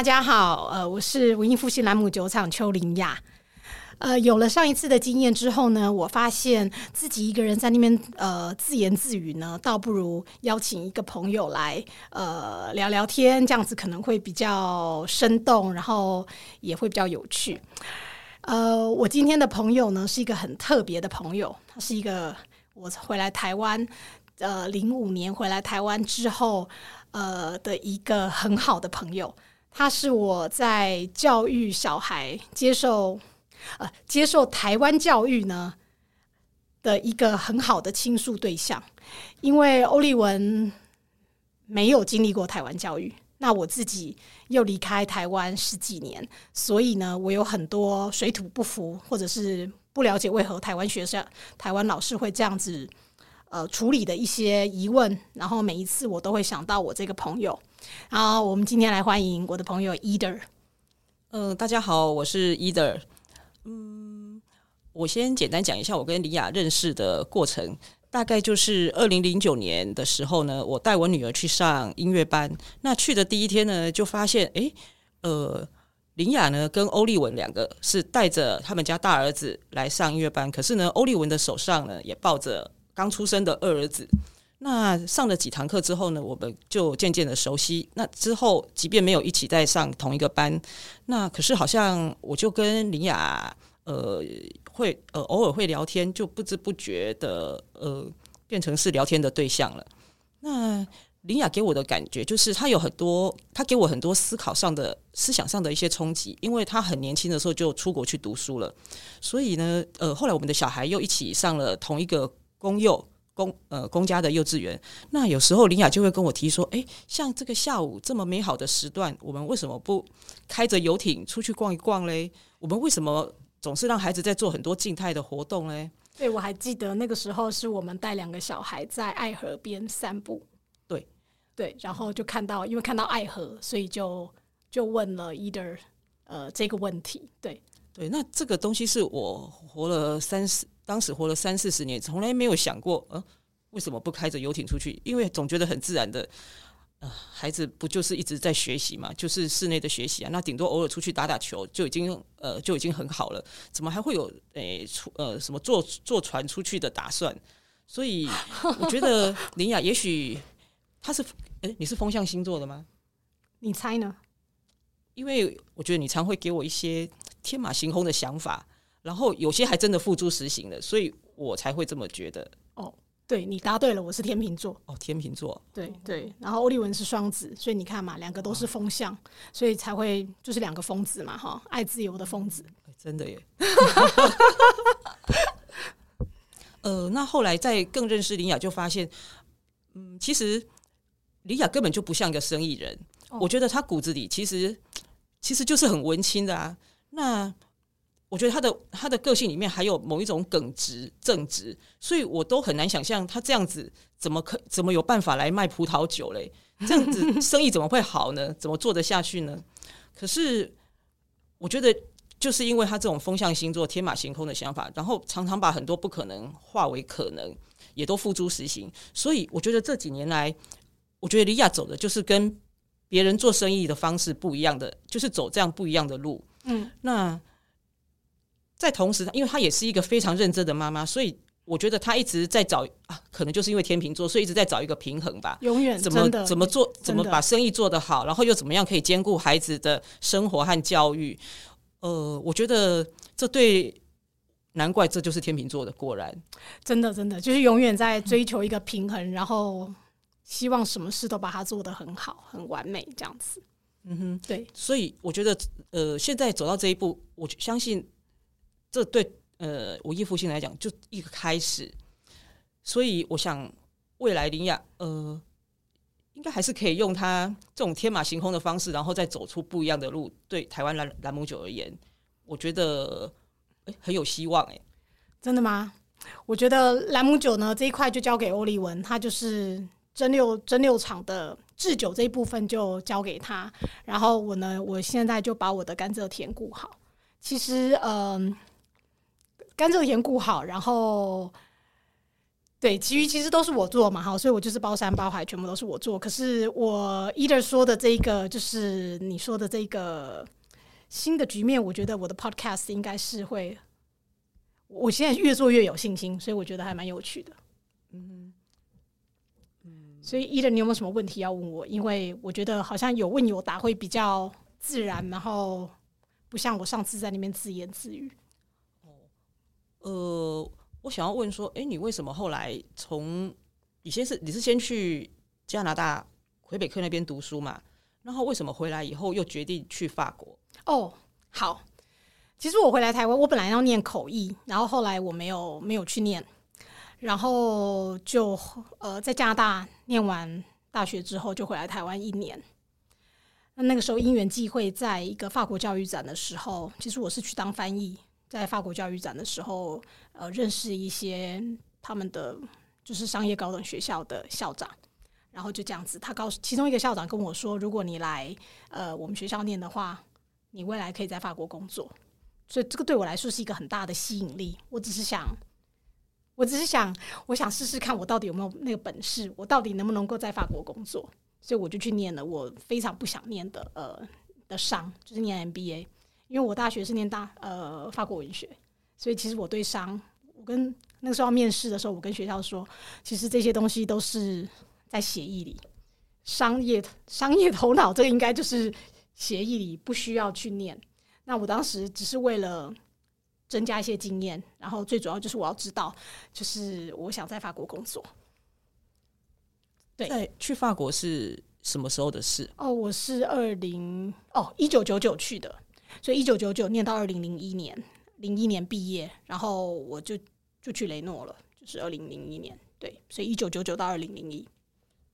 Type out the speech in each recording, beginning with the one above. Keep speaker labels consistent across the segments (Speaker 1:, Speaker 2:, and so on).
Speaker 1: 大家好，呃，我是文艺复兴兰姆酒厂邱林雅。呃，有了上一次的经验之后呢，我发现自己一个人在那边呃自言自语呢，倒不如邀请一个朋友来呃聊聊天，这样子可能会比较生动，然后也会比较有趣。呃，我今天的朋友呢是一个很特别的朋友，他是一个我回来台湾呃零五年回来台湾之后呃的一个很好的朋友，他是我在教育小孩接受。呃，接受台湾教育呢的一个很好的倾诉对象，因为欧丽文没有经历过台湾教育，那我自己又离开台湾十几年，所以呢，我有很多水土不服，或者是不了解为何台湾学生、台湾老师会这样子呃处理的一些疑问，然后每一次我都会想到我这个朋友。好我们今天来欢迎我的朋友 Eder。
Speaker 2: 嗯，大家好，我是 Eder。嗯，我先简单讲一下我跟李雅认识的过程。大概就是二零零九年的时候呢，我带我女儿去上音乐班。那去的第一天呢，就发现，哎，呃，林雅呢跟欧丽文两个是带着他们家大儿子来上音乐班，可是呢，欧丽文的手上呢也抱着刚出生的二儿子。那上了几堂课之后呢，我们就渐渐的熟悉。那之后，即便没有一起在上同一个班，那可是好像我就跟林雅呃会呃偶尔会聊天，就不知不觉的呃变成是聊天的对象了。那林雅给我的感觉就是，她有很多，她给我很多思考上的思想上的一些冲击，因为她很年轻的时候就出国去读书了，所以呢，呃，后来我们的小孩又一起上了同一个公幼。公呃公家的幼稚园，那有时候林雅就会跟我提说，哎，像这个下午这么美好的时段，我们为什么不开着游艇出去逛一逛嘞？我们为什么总是让孩子在做很多静态的活动嘞？
Speaker 1: 对，我还记得那个时候是我们带两个小孩在爱河边散步，
Speaker 2: 对
Speaker 1: 对，然后就看到，因为看到爱河，所以就就问了 Eder 呃这个问题，对
Speaker 2: 对，那这个东西是我活了三十。当时活了三四十年，从来没有想过，呃，为什么不开着游艇出去？因为总觉得很自然的，呃，孩子不就是一直在学习嘛，就是室内的学习啊，那顶多偶尔出去打打球就已经，呃，就已经很好了，怎么还会有诶出呃什么坐坐船出去的打算？所以我觉得 林雅也许他是，诶，你是风象星座的吗？
Speaker 1: 你猜呢？
Speaker 2: 因为我觉得你常会给我一些天马行空的想法。然后有些还真的付诸实行了，所以我才会这么觉得。
Speaker 1: 哦，对你答对了，我是天秤座。
Speaker 2: 哦，天秤座，
Speaker 1: 对对。然后欧丽文是双子，所以你看嘛，两个都是风象，所以才会就是两个疯子嘛，哈，爱自由的疯子。
Speaker 2: 真的耶。呃，那后来在更认识林雅，就发现，嗯，其实林雅根本就不像一个生意人。我觉得他骨子里其实其实就是很文青的啊。那我觉得他的他的个性里面还有某一种耿直正直，所以我都很难想象他这样子怎么可怎么有办法来卖葡萄酒嘞？这样子 生意怎么会好呢？怎么做得下去呢？可是我觉得就是因为他这种风象星座天马行空的想法，然后常常把很多不可能化为可能，也都付诸实行。所以我觉得这几年来，我觉得李亚走的就是跟别人做生意的方式不一样的，就是走这样不一样的路。嗯，那。在同时，因为她也是一个非常认真的妈妈，所以我觉得她一直在找啊，可能就是因为天秤座，所以一直在找一个平衡吧。
Speaker 1: 永远
Speaker 2: 怎么怎么做，怎么把生意做得好，然后又怎么样可以兼顾孩子的生活和教育？呃，我觉得这对，难怪这就是天秤座的，果然，
Speaker 1: 真的真的就是永远在追求一个平衡，然后希望什么事都把它做得很好、很完美这样子。嗯哼，对，
Speaker 2: 所以我觉得，呃，现在走到这一步，我相信。这对呃文艺复兴来讲就一个开始，所以我想未来林雅呃应该还是可以用他这种天马行空的方式，然后再走出不一样的路。对台湾蓝蓝姆酒而言，我觉得哎很有希望哎，
Speaker 1: 真的吗？我觉得蓝姆酒呢这一块就交给欧丽文，他就是蒸馏蒸馏厂的制酒这一部分就交给他，然后我呢我现在就把我的甘蔗田顾好。其实嗯。甘蔗田顾好，然后对，其余其实都是我做嘛，哈，所以我就是包山包海，全部都是我做。可是我 either 说的这一个，就是你说的这个新的局面，我觉得我的 podcast 应该是会，我现在越做越有信心，所以我觉得还蛮有趣的。嗯嗯，所以 either 你有没有什么问题要问我？因为我觉得好像有问有答会比较自然，然后不像我上次在那边自言自语。
Speaker 2: 呃。我想要问说，哎，你为什么后来从你先是你是先去加拿大魁北克那边读书嘛？然后为什么回来以后又决定去法国？
Speaker 1: 哦，好，其实我回来台湾，我本来要念口译，然后后来我没有没有去念，然后就呃在加拿大念完大学之后就回来台湾一年。那那个时候因缘际会，在一个法国教育展的时候，其实我是去当翻译。在法国教育展的时候，呃，认识一些他们的就是商业高等学校的校长，然后就这样子，他告诉其中一个校长跟我说，如果你来呃我们学校念的话，你未来可以在法国工作，所以这个对我来说是一个很大的吸引力。我只是想，我只是想，我想试试看我到底有没有那个本事，我到底能不能够在法国工作，所以我就去念了我非常不想念的呃的商，就是念 MBA。因为我大学是念大呃法国文学，所以其实我对商，我跟那个时候要面试的时候，我跟学校说，其实这些东西都是在协议里，商业商业头脑这个应该就是协议里不需要去念。那我当时只是为了增加一些经验，然后最主要就是我要知道，就是我想在法国工作。
Speaker 2: 对，去法国是什么时候的事？
Speaker 1: 哦，我是二零哦一九九九去的。所以一九九九念到二零零一年，零一年毕业，然后我就就去雷诺了，就是二零零一年。对，所以一九九九到二零零一。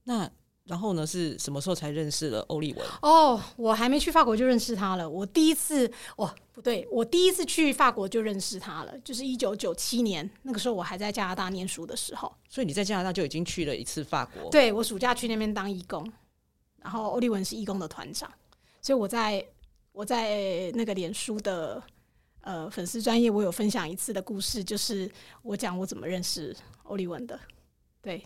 Speaker 2: 那然后呢？是什么时候才认识了欧利文？
Speaker 1: 哦，我还没去法国就认识他了。我第一次，哦，不对，我第一次去法国就认识他了，就是一九九七年，那个时候我还在加拿大念书的时候。
Speaker 2: 所以你在加拿大就已经去了一次法国？
Speaker 1: 对，我暑假去那边当义工，然后欧利文是义工的团长，所以我在。我在那个脸书的呃粉丝专业，我有分享一次的故事，就是我讲我怎么认识欧丽文的。对，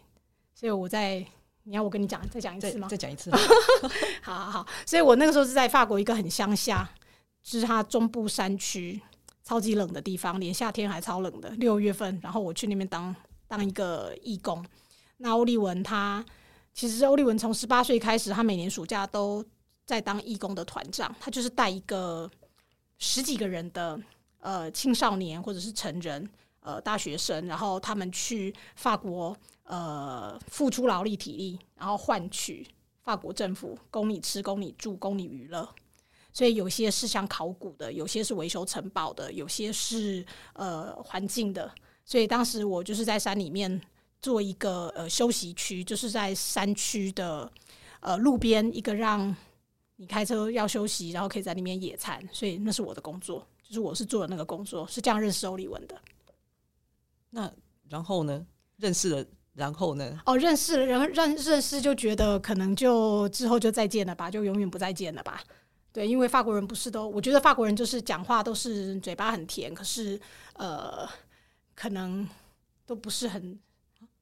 Speaker 1: 所以我在你要我跟你讲，再讲一次吗？
Speaker 2: 再讲一次。
Speaker 1: 好好好，所以我那个时候是在法国一个很乡下，就是它中部山区，超级冷的地方，连夏天还超冷的六月份。然后我去那边当当一个义工。那欧丽文他其实欧丽文从十八岁开始，他每年暑假都。在当义工的团长，他就是带一个十几个人的呃青少年或者是成人呃大学生，然后他们去法国呃付出劳力体力，然后换取法国政府供你吃、供你住、供你娱乐。所以有些是像考古的，有些是维修城堡的，有些是呃环境的。所以当时我就是在山里面做一个呃休息区，就是在山区的呃路边一个让。你开车要休息，然后可以在里面野餐，所以那是我的工作，就是我是做的那个工作，是这样认识欧利文的。
Speaker 2: 那然后呢？认识了，然后呢？
Speaker 1: 哦，认识了，然后认认识就觉得可能就之后就再见了吧，就永远不再见了吧？对，因为法国人不是都，我觉得法国人就是讲话都是嘴巴很甜，可是呃，可能都不是很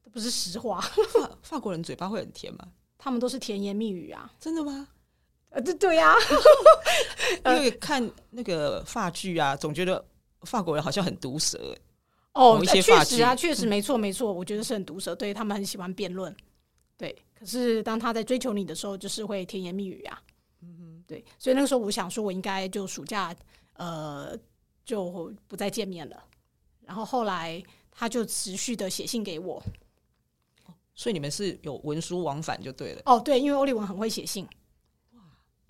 Speaker 1: 都不是实话。
Speaker 2: 法法国人嘴巴会很甜吗？
Speaker 1: 他们都是甜言蜜语啊，
Speaker 2: 真的吗？
Speaker 1: 呃，对对呀，
Speaker 2: 因为看那个法剧啊，总觉得法国人好像很毒舌
Speaker 1: 哦。确实啊，确实没错没错，我觉得是很毒舌，对他们很喜欢辩论。对，可是当他在追求你的时候，就是会甜言蜜语啊。嗯哼，对，所以那个时候我想说，我应该就暑假呃就不再见面了。然后后来他就持续的写信给我，
Speaker 2: 所以你们是有文书往返就对了。
Speaker 1: 哦，对，因为欧丽文很会写信。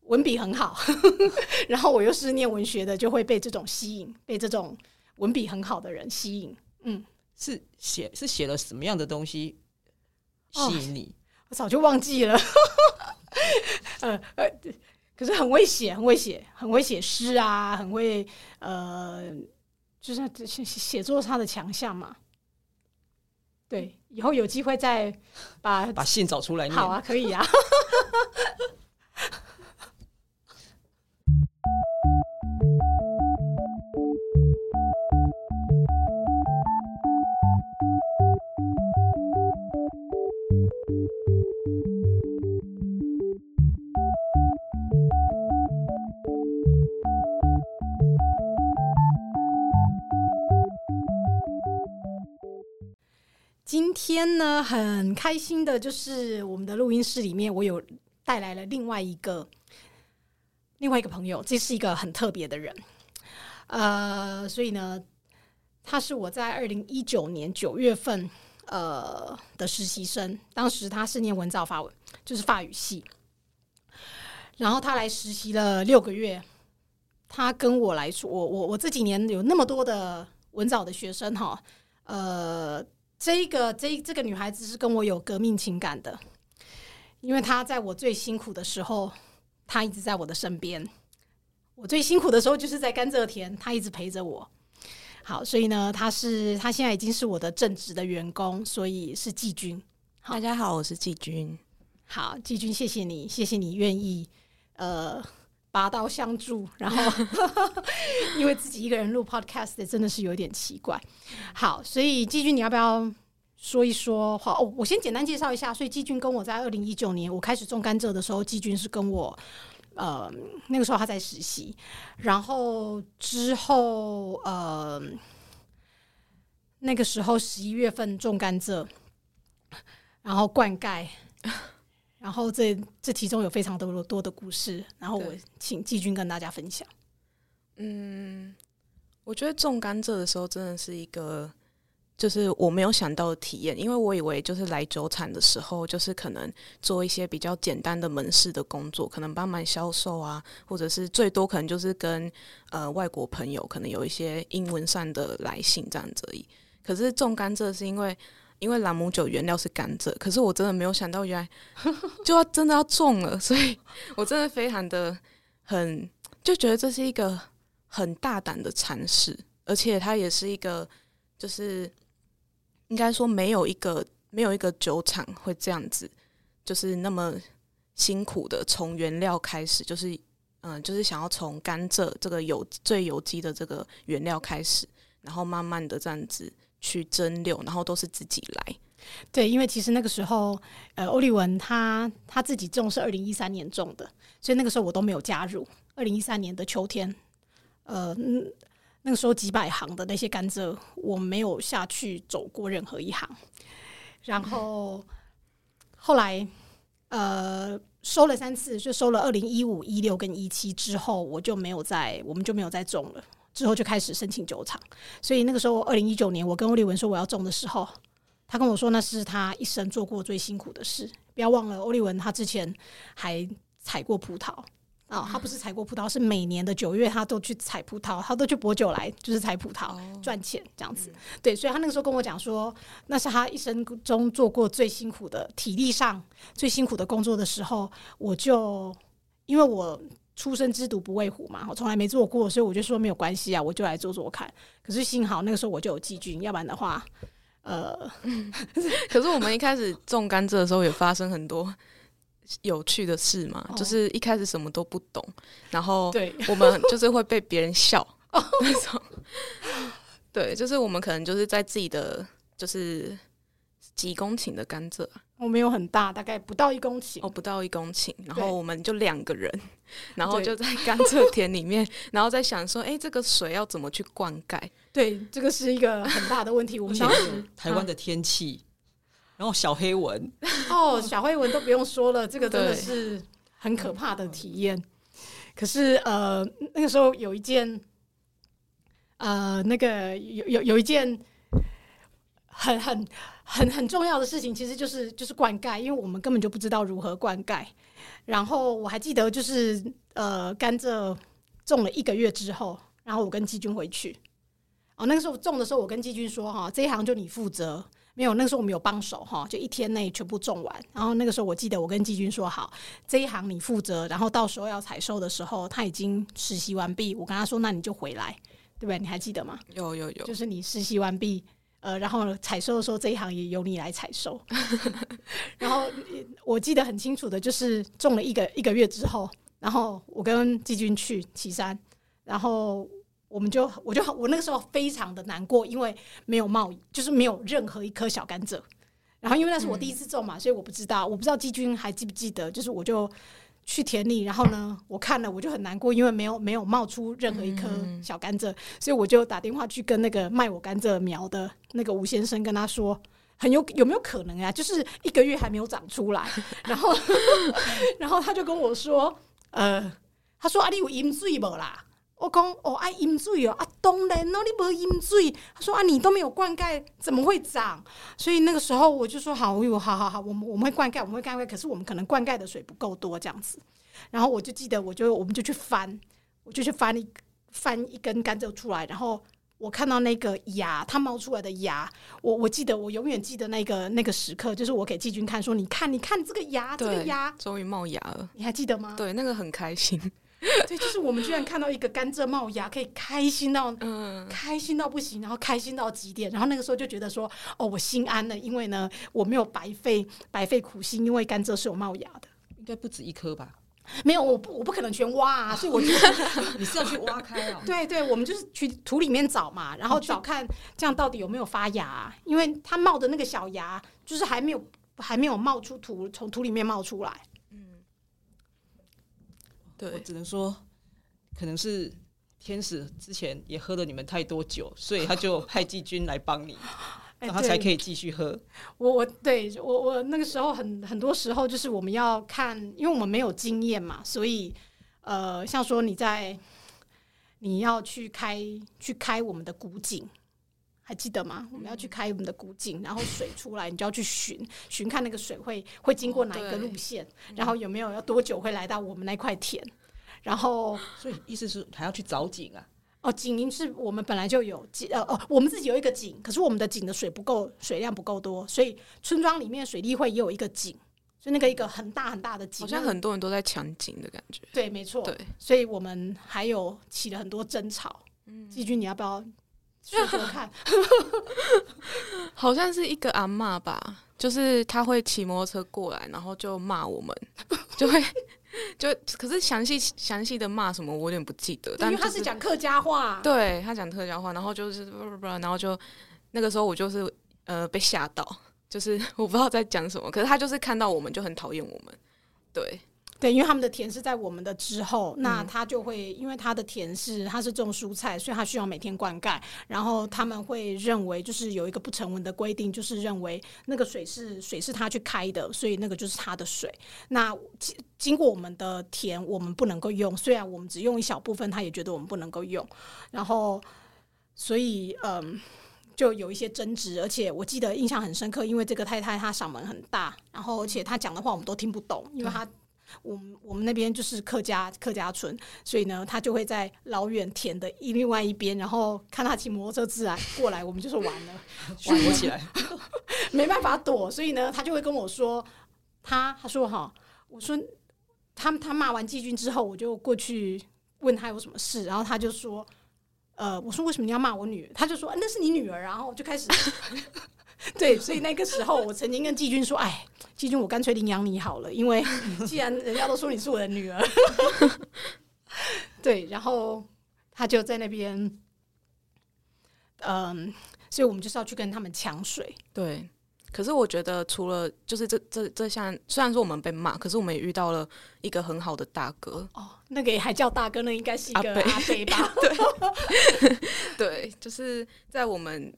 Speaker 1: 文笔很好，然后我又是念文学的，就会被这种吸引，被这种文笔很好的人吸引。嗯，
Speaker 2: 是写是写了什么样的东西吸引你？
Speaker 1: 我早就忘记了。呃呃，可是很会写，很会写，很会写诗啊，很会呃，就是写写作他的强项嘛。对，以后有机会再把
Speaker 2: 把信找出来。
Speaker 1: 好啊，可以啊。天呢，很开心的，就是我们的录音室里面，我有带来了另外一个另外一个朋友，这是一个很特别的人。呃，所以呢，他是我在二零一九年九月份呃的实习生，当时他是念文藻法文，就是法语系，然后他来实习了六个月。他跟我来说，我我我这几年有那么多的文藻的学生哈，呃，这个这这个女孩子是跟我有革命情感的，因为她在我最辛苦的时候，她一直在我的身边。我最辛苦的时候就是在甘蔗田，她一直陪着我。好，所以呢，她是她现在已经是我的正职的员工，所以是季军。
Speaker 3: 大家好，我是季军。
Speaker 1: 好，季军，谢谢你，谢谢你愿意呃。拔刀相助，然后 因为自己一个人录 podcast 真的是有点奇怪。好，所以季军，你要不要说一说？好，我先简单介绍一下。所以季军跟我在二零一九年我开始种甘蔗的时候，季军是跟我呃那个时候他在实习，然后之后呃那个时候十一月份种甘蔗，然后灌溉。然后这这其中有非常多多的故事，然后我请季军跟大家分享。
Speaker 3: 嗯，我觉得种甘蔗的时候真的是一个，就是我没有想到的体验，因为我以为就是来酒厂的时候，就是可能做一些比较简单的门市的工作，可能帮忙销售啊，或者是最多可能就是跟呃外国朋友可能有一些英文上的来信这样子而已。可是种甘蔗是因为。因为朗姆酒原料是甘蔗，可是我真的没有想到，原来就要真的要种了，所以 我真的非常的很就觉得这是一个很大胆的尝试，而且它也是一个就是应该说没有一个没有一个酒厂会这样子，就是那么辛苦的从原料开始，就是嗯，就是想要从甘蔗这个有最有机的这个原料开始，然后慢慢的这样子。去蒸馏，然后都是自己来。
Speaker 1: 对，因为其实那个时候，呃，欧利文他他自己种是二零一三年种的，所以那个时候我都没有加入。二零一三年的秋天，呃，那个时候几百行的那些甘蔗，我没有下去走过任何一行。然后后来，呃，收了三次，就收了二零一五、一六跟一七之后，我就没有再，我们就没有再种了。之后就开始申请酒厂，所以那个时候，二零一九年，我跟欧利文说我要种的时候，他跟我说那是他一生做过最辛苦的事。不要忘了，欧利文他之前还采过葡萄啊，他不是采过葡萄，是每年的九月他都去采葡萄，他都去博酒来，就是采葡萄赚钱这样子。对，所以他那个时候跟我讲说，那是他一生中做过最辛苦的体力上最辛苦的工作的时候，我就因为我。初生之犊不畏虎嘛，我从来没做过，所以我就说没有关系啊，我就来做做看。可是幸好那个时候我就有季军，要不然的话，呃，
Speaker 3: 可是我们一开始种甘蔗的时候也发生很多有趣的事嘛，就是一开始什么都不懂，然后
Speaker 1: 对
Speaker 3: 我们就是会被别人笑那种，对，就是我们可能就是在自己的就是几公顷的甘蔗。
Speaker 1: 我没有很大，大概不到一公顷。
Speaker 3: 哦，不到一公顷，然后我们就两个人，然后就在甘蔗田里面，然后在想说，哎，这个水要怎么去灌溉？
Speaker 1: 对，这个是一个很大的问题。我们当时
Speaker 2: 台湾的天气，然后小黑蚊，
Speaker 1: 哦，小黑蚊都不用说了，这个真的是很可怕的体验。可是，呃，那个时候有一件，呃，那个有有有一件很很。很很重要的事情其实就是就是灌溉，因为我们根本就不知道如何灌溉。然后我还记得就是呃甘蔗种了一个月之后，然后我跟季军回去。哦，那个时候种的时候，我跟季军说哈，这一行就你负责。没有，那个时候我们有帮手哈，就一天内全部种完。然后那个时候我记得我跟季军说好，这一行你负责。然后到时候要采收的时候，他已经实习完毕，我跟他说那你就回来，对不对？你还记得吗？
Speaker 3: 有有有，
Speaker 1: 就是你实习完毕。呃，然后采收的时候，这一行也由你来采收。然后我记得很清楚的，就是种了一个一个月之后，然后我跟季军去岐山，然后我们就我就我那个时候非常的难过，因为没有贸易，就是没有任何一颗小甘蔗。然后因为那是我第一次种嘛，所以我不知道，我不知道季军还记不记得，就是我就。去田里，然后呢，我看了我就很难过，因为没有没有冒出任何一颗小甘蔗，所以我就打电话去跟那个卖我甘蔗苗的那个吴先生跟他说，很有有没有可能啊？就是一个月还没有长出来，然后 然后他就跟我说，呃，他说啊，你有饮水无啦？我讲哦，爱饮水哦，啊，当然哦，你无饮水。他说啊，你都没有灌溉，怎么会长？所以那个时候我就说好，我有好好好，我们我们会灌溉，我们会灌溉，可是我们可能灌溉的水不够多这样子。然后我就记得，我就我们就去翻，我就去翻一翻一根甘蔗出来，然后。我看到那个芽，它冒出来的芽，我我记得，我永远记得那个那个时刻，就是我给季军看，说你看，你看这个芽，这个芽
Speaker 3: 终于冒芽了，
Speaker 1: 你还记得吗？
Speaker 3: 对，那个很开心，
Speaker 1: 对，就是我们居然看到一个甘蔗冒芽，可以开心到，嗯，开心到不行，然后开心到极点，然后那个时候就觉得说，哦，我心安了，因为呢，我没有白费白费苦心，因为甘蔗是有冒芽的，
Speaker 2: 应该不止一颗吧。
Speaker 1: 没有，我不，我不可能全挖啊，所以我就
Speaker 2: 你是要去挖开哦。
Speaker 1: 对对，我们就是去土里面找嘛，然后找看这样到底有没有发芽，因为它冒的那个小芽就是还没有还没有冒出土，从土里面冒出来。嗯，
Speaker 2: 对，我只能说，可能是天使之前也喝了你们太多酒，所以他就派季军来帮你。然后才可以继续喝。
Speaker 1: 我我对我我那个时候很很多时候就是我们要看，因为我们没有经验嘛，所以呃，像说你在你要去开去开我们的古井，还记得吗？我们要去开我们的古井，然后水出来，你就要去寻寻看那个水会会经过哪一个路线，然后有没有要多久会来到我们那块田，然后
Speaker 2: 所以意思是还要去找井啊。
Speaker 1: 哦，井是我们本来就有井，呃哦，我们自己有一个井，可是我们的井的水不够，水量不够多，所以村庄里面水利会也有一个井，就那个一个很大很大的井，
Speaker 3: 好像很多人都在抢井的感觉。
Speaker 1: 对，没错。
Speaker 3: 对，
Speaker 1: 所以我们还有起了很多争吵。嗯，季军，你要不要说说看？
Speaker 3: 好像是一个阿妈吧，就是他会骑摩托车过来，然后就骂我们，就会。就可是详细详细的骂什么，我有点不记得。但因为
Speaker 1: 他是讲客家话，
Speaker 3: 对他讲客家话，然后就是不不不，然后就那个时候我就是呃被吓到，就是我不知道在讲什么。可是他就是看到我们就很讨厌我们，对。
Speaker 1: 对，因为他们的田是在我们的之后，那他就会因为他的田是他是种蔬菜，所以他需要每天灌溉。然后他们会认为，就是有一个不成文的规定，就是认为那个水是水是他去开的，所以那个就是他的水。那经经过我们的田，我们不能够用，虽然我们只用一小部分，他也觉得我们不能够用。然后，所以嗯，就有一些争执，而且我记得印象很深刻，因为这个太太她嗓门很大，然后而且她讲的话我们都听不懂，因为她。我们我们那边就是客家客家村，所以呢，他就会在老远田的一另外一边，然后看他骑摩托车自然过来，我们就是完了，
Speaker 2: 玩不起来，
Speaker 1: 没办法躲，所以呢，他就会跟我说，他他说哈，我说他他骂完季军之后，我就过去问他有什么事，然后他就说，呃，我说为什么你要骂我女儿？他就说那是你女儿，然后就开始。对，所以那个时候，我曾经跟季军说：“哎，季军，我干脆领养你好了，因为 既然人家都说你是我的女儿。”对，然后他就在那边，嗯，所以我们就是要去跟他们抢水。
Speaker 3: 对，可是我觉得除了就是这这这项，虽然说我们被骂，可是我们也遇到了一个很好的大哥。
Speaker 1: 哦，那个也还叫大哥，那应该是一个阿飞吧？
Speaker 3: 对，对，就是在我们。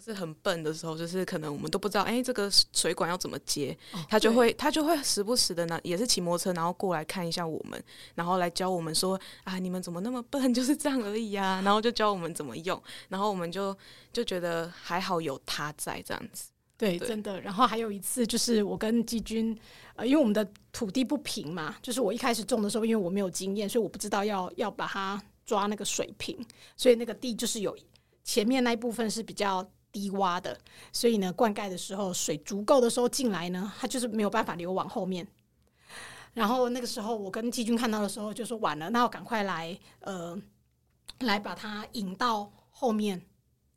Speaker 3: 就是很笨的时候，就是可能我们都不知道，哎，这个水管要怎么接，他就会他就会时不时的呢，也是骑摩托车，然后过来看一下我们，然后来教我们说啊，你们怎么那么笨，就是这样而已啊，然后就教我们怎么用，然后我们就就觉得还好有他在这样子，
Speaker 1: 对，真的。然后还有一次就是我跟季军，呃，因为我们的土地不平嘛，就是我一开始种的时候，因为我没有经验，所以我不知道要要把它抓那个水平，所以那个地就是有前面那一部分是比较。低洼的，所以呢，灌溉的时候水足够的时候进来呢，它就是没有办法流往后面。然后那个时候，我跟季军看到的时候就说晚了，那我赶快来呃，来把它引到后面。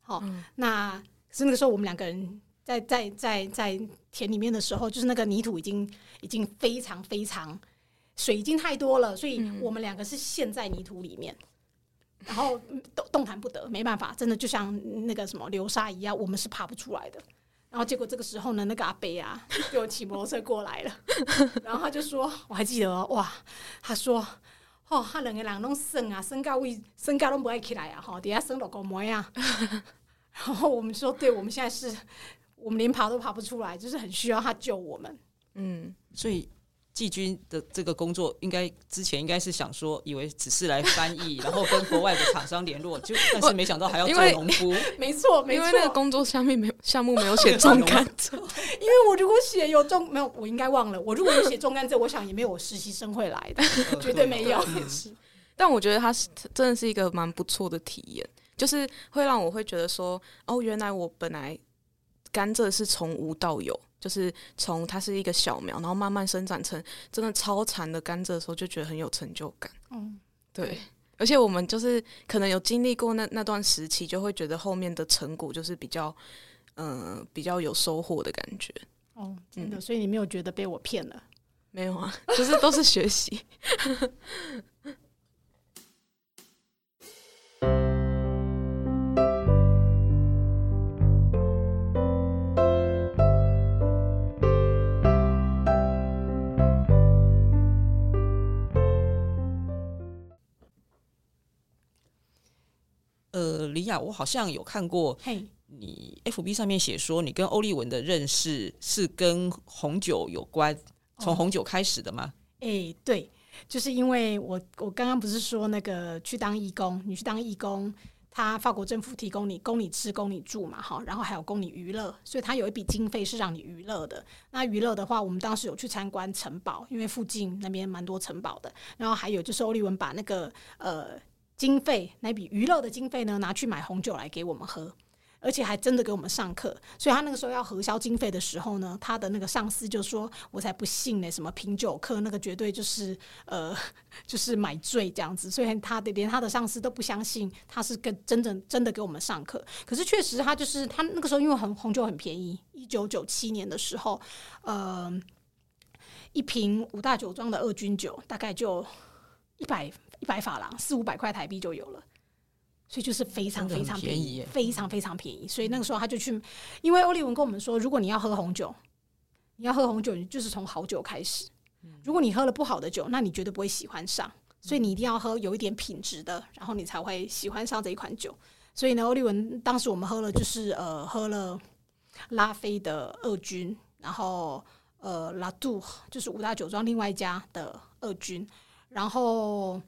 Speaker 1: 好，那是那个时候我们两个人在在在在田里面的时候，就是那个泥土已经已经非常非常水已经太多了，所以我们两个是陷在泥土里面。然后动动弹不得，没办法，真的就像那个什么流沙一样，我们是爬不出来的。然后结果这个时候呢，那个阿伯啊，就骑摩托车过来了，然后他就说：“我还记得哇，他说哦，他两个人弄生啊，身高位身高都不爱起来啊，哈，底下生老公模样。”然后我们说：“对，我们现在是。”我们连爬都爬不出来，就是很需要他救我们。
Speaker 3: 嗯，
Speaker 2: 所以季军的这个工作，应该之前应该是想说，以为只是来翻译，然后跟国外的厂商联络，就但是没想到还要做农夫。
Speaker 1: 没错，没错
Speaker 3: 因为。那个工作下面没有项目没有写重甘蔗，
Speaker 1: 因为我如果写有重没有，我应该忘了。我如果有写重甘蔗，我想也没有我实习生会来的，
Speaker 2: 呃
Speaker 1: 绝对没有。
Speaker 2: 也是。
Speaker 3: 但我觉得他是真的是一个蛮不错的体验，就是会让我会觉得说，哦，原来我本来甘蔗是从无到有，就是从它是一个小苗，然后慢慢生长成真的超长的甘蔗的时候，就觉得很有成就感。
Speaker 1: 嗯，
Speaker 3: 对，而且我们就是可能有经历过那那段时期，就会觉得后面的成果就是比较，嗯、比较有收获的感觉。
Speaker 1: 哦，真的，所以你没有觉得被我骗了？
Speaker 3: 没有啊，就是都是学习。
Speaker 2: 呃，李雅，我好像有看过
Speaker 1: 嘿，
Speaker 2: 你 FB 上面写说，你跟欧丽文的认识是跟红酒有关，从
Speaker 1: 哦
Speaker 2: 红酒开始的吗？
Speaker 1: 哎、对，就是因为我我刚刚不是说那个去当义工，你去当义工，他法国政府提供你供你吃、供你住嘛，哈，然后还有供你娱乐，所以他有一笔经费是让你娱乐的。那娱乐的话，我们当时有去参观城堡，因为附近那边蛮多城堡的。然后还有就是欧利文把那个呃经费那笔娱乐的经费呢拿去买红酒来给我们喝。而且还真的给我们上课，所以他那个时候要核销经费的时候呢，他的那个上司就说：“我才不信呢，什么品酒课那个绝对就是呃，就是买醉这样子。”所以他的连他的上司都不相信他是跟真正真的给我们上课。可是确实他就是他那个时候因为红红酒很便宜，一九九七年的时候，呃，一瓶五大酒庄的二军酒大概就一百一百法郎，四五百块台币就有了。所以就是非常非常便宜，
Speaker 2: 便宜
Speaker 1: 非常非常便宜。所以那个时候他就去，因为欧利文跟我们说，如果你要喝红酒，你要喝红酒，你就是从好酒开始。如果你喝了不好的酒，那你绝对不会喜欢上。所以你一定要喝有一点品质的，然后你才会喜欢上这一款酒。所以呢，欧利文当时我们喝了就是呃喝了拉菲的二军，然后呃拉杜就是五大酒庄另外一家的二军，然后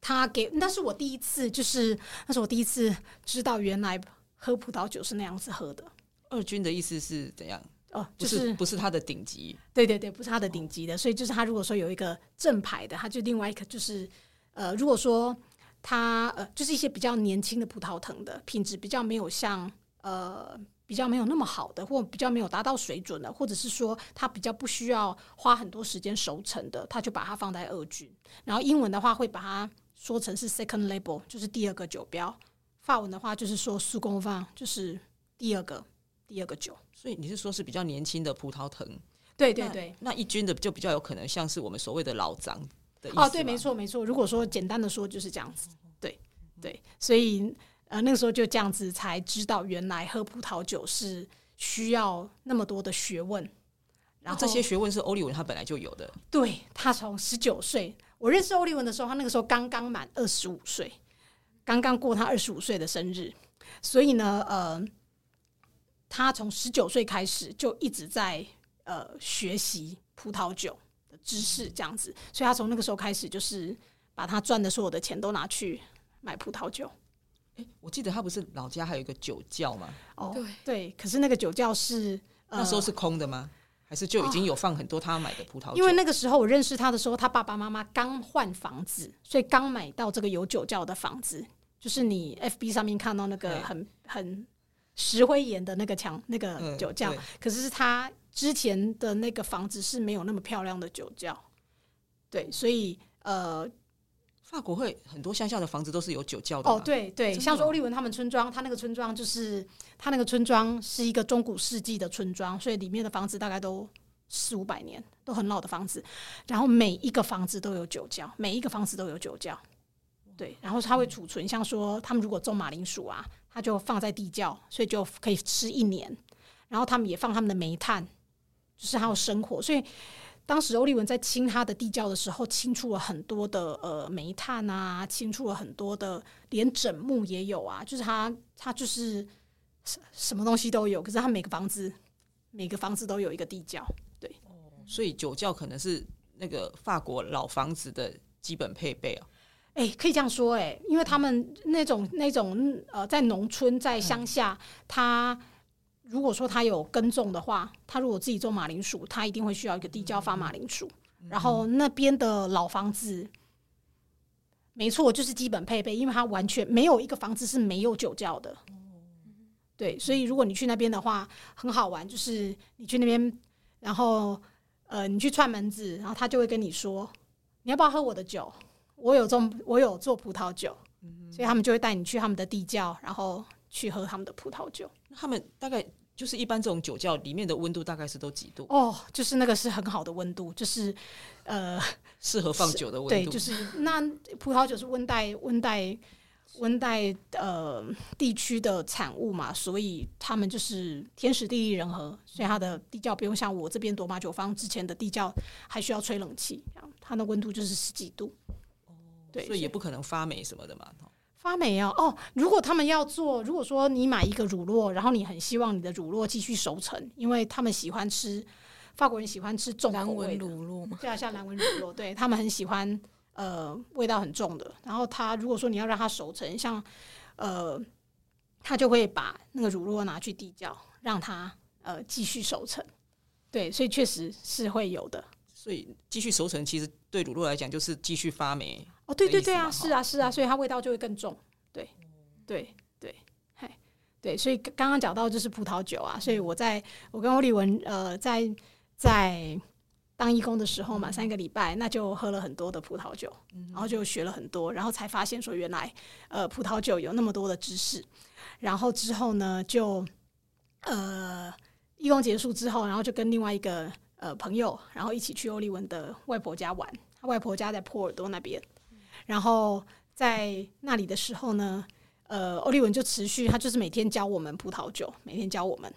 Speaker 1: 他给那是我第一次，就是那是我第一次知道原来喝葡萄酒是那样子喝的。
Speaker 2: 二军的意思是怎样？
Speaker 1: 哦，就是是
Speaker 2: 不是他的顶级，
Speaker 1: 对对对，不是他的顶级的，所以就是他如果说有一个正牌的，他就另外一个就是呃，如果说他呃，就是一些比较年轻的葡萄藤的品质比较没有像呃比较没有那么好的，或比较没有达到水准的，或者是说它比较不需要花很多时间熟成的，他就把它放在二军。然后英文的话会把它说成是 second label，就是第二个酒标；法文的话就是说 v a n 就是第二个第二个酒。
Speaker 2: 所以你是说是比较年轻的葡萄藤？
Speaker 1: 对对对，
Speaker 2: 那一军的就比较有可能像是我们所谓的老张的意思
Speaker 1: 哦，对，没。错没错。如果说简单的说就是这样子，对对，所以呃那个时候就这样子才知道，原来喝葡萄酒是需要那么多的学问。然后
Speaker 2: 这些学问是欧利文他本来就有的，
Speaker 1: 对他从十九岁，我认识欧丽文的时候，他那个时候刚刚满二十五岁，刚刚过他二十五岁的生日，所以呢，呃，他从十九岁开始就一直在呃学习葡萄酒的知识，这样子，所以他从那个时候开始就是把他赚的所有的钱都拿去买葡萄酒。
Speaker 2: 我记得他不是老家还有一个酒窖吗？
Speaker 1: 哦，
Speaker 3: 对
Speaker 1: 对，可是那个酒窖是、呃、
Speaker 2: 那时候是空的吗？还是就已经有放很多他买的葡萄酒？
Speaker 1: 因为那个时候我认识他的时候，他爸爸妈妈刚换房子，所以刚买到这个有酒窖的房子，就是你 FB 上面看到那个很很石灰岩的那个墙那个
Speaker 2: 嗯
Speaker 1: 酒窖，
Speaker 2: 对。
Speaker 1: 可是是他之前的那个房子是没有那么漂亮的酒窖，对，所以呃，
Speaker 2: 法国会很多乡下的房子都是有酒窖的
Speaker 1: 哦，对对，像是
Speaker 2: 哦
Speaker 1: 欧丽文他们村庄，他那个村庄就是他那个村庄是一个中古世纪的村庄，所以里面的房子大概都四五百年，都很老的房子。然后每一个房子都有酒窖，每一个房子都有酒窖。对，然后他会储存，像说他们如果种马铃薯啊，他就放在地窖，所以就可以吃一年。然后他们也放他们的煤炭，就是还有生火，所以。当时欧利文在清他的地窖的时候，清出了很多的呃煤炭啊，清出了很多的连枕木也有啊，就是他他就是什什么东西都有，可是他每个房子每个房子都有一个地窖。
Speaker 2: 对所以酒窖可能是那个法国老房子的基本配备啊。
Speaker 1: 哎、可以这样说哎、因为他们那种那种呃，在农村在乡下，他如果说他有耕种的话，他如果自己种马铃薯，他一定会需要一个地窖发马铃薯。然后那边的老房子，没错，就是基本配备，因为它完全没有一个房子是没有酒窖的。对，所以如果你去那边的话，很好玩，就是你去那边，然后呃，你去串门子，然后他就会跟你说，你要不要喝我的酒？我有种，我有做葡萄酒，所以他们就会带你去他们的地窖，然后去喝他们的葡萄酒。
Speaker 2: 他们大概就是一般这种酒窖里面的温度大概是都几度？
Speaker 1: 哦，就是那个是很好的温度，就是呃，
Speaker 2: 适合放酒的温度对，
Speaker 1: 就是那葡萄酒是温带温带温带呃地区的产物嘛，所以他们就是天时地利人和，所以它的地窖不用像我这边夺马酒坊之前的地窖还需要吹冷气，它的温度就是十几度。对，
Speaker 2: 所以也不可能发霉什么的嘛。
Speaker 1: 发霉啊！哦，如果他们要做，如果说你买一个乳酪，然后你很希望你的乳酪继续熟成，因为他们喜欢吃法国人喜欢吃重
Speaker 3: 蓝
Speaker 1: 口味
Speaker 3: 乳酪嘛，
Speaker 1: 对啊，像蓝纹乳酪，对他们很喜欢呃味道很重的。然后他如果说你要让它熟成，像呃，他就会把那个乳酪拿去地窖，让它呃继续熟成。对，所以确实是会有的。
Speaker 2: 所以继续熟成，其实对乳酪来讲就是继续发霉。
Speaker 1: 哦，对对对啊，是啊是啊，所以它味道就会更重。对对对，嗨，对，所以刚刚刚讲到就是葡萄酒啊，所以我在我跟欧丽文呃在在当义工的时候嘛，三个礼拜，那就喝了很多的葡萄酒，然后就学了很多，然后才发现说原来呃葡萄酒有那么多的知识，然后之后呢就呃义工结束之后，然后就跟另外一个呃朋友，然后一起去欧丽文的外婆家玩，他外婆家在波尔多那边，然后在那里的时候呢，呃，欧丽文就持续，他就是每天教我们葡萄酒，每天教我们。